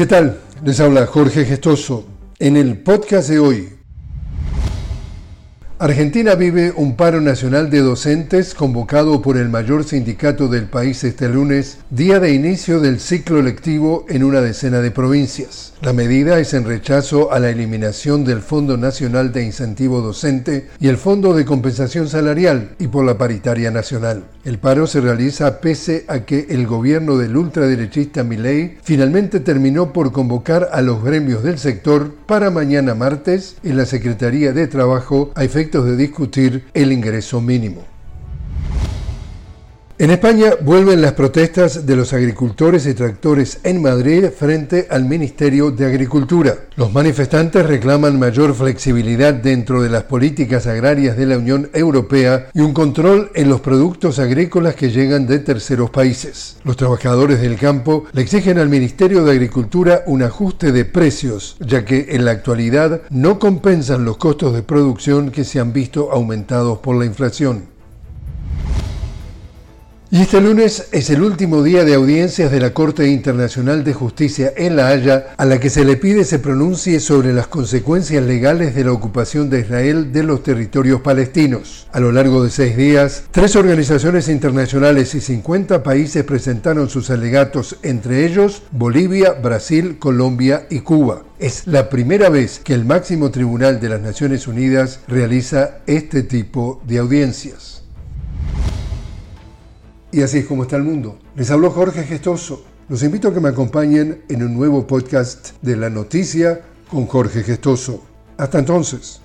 ¿Qué tal? Les habla Jorge Gestoso. En el podcast de hoy, Argentina vive un paro nacional de docentes convocado por el mayor sindicato del país este lunes, día de inicio del ciclo lectivo en una decena de provincias. La medida es en rechazo a la eliminación del Fondo Nacional de Incentivo Docente y el Fondo de Compensación Salarial y por la paritaria nacional. El paro se realiza pese a que el gobierno del ultraderechista Milei finalmente terminó por convocar a los gremios del sector para mañana martes en la Secretaría de Trabajo a efectos de discutir el ingreso mínimo. En España vuelven las protestas de los agricultores y tractores en Madrid frente al Ministerio de Agricultura. Los manifestantes reclaman mayor flexibilidad dentro de las políticas agrarias de la Unión Europea y un control en los productos agrícolas que llegan de terceros países. Los trabajadores del campo le exigen al Ministerio de Agricultura un ajuste de precios, ya que en la actualidad no compensan los costos de producción que se han visto aumentados por la inflación. Y este lunes es el último día de audiencias de la Corte Internacional de Justicia en La Haya, a la que se le pide se pronuncie sobre las consecuencias legales de la ocupación de Israel de los territorios palestinos. A lo largo de seis días, tres organizaciones internacionales y 50 países presentaron sus alegatos, entre ellos Bolivia, Brasil, Colombia y Cuba. Es la primera vez que el máximo tribunal de las Naciones Unidas realiza este tipo de audiencias. Y así es como está el mundo. Les habló Jorge Gestoso. Los invito a que me acompañen en un nuevo podcast de la noticia con Jorge Gestoso. Hasta entonces.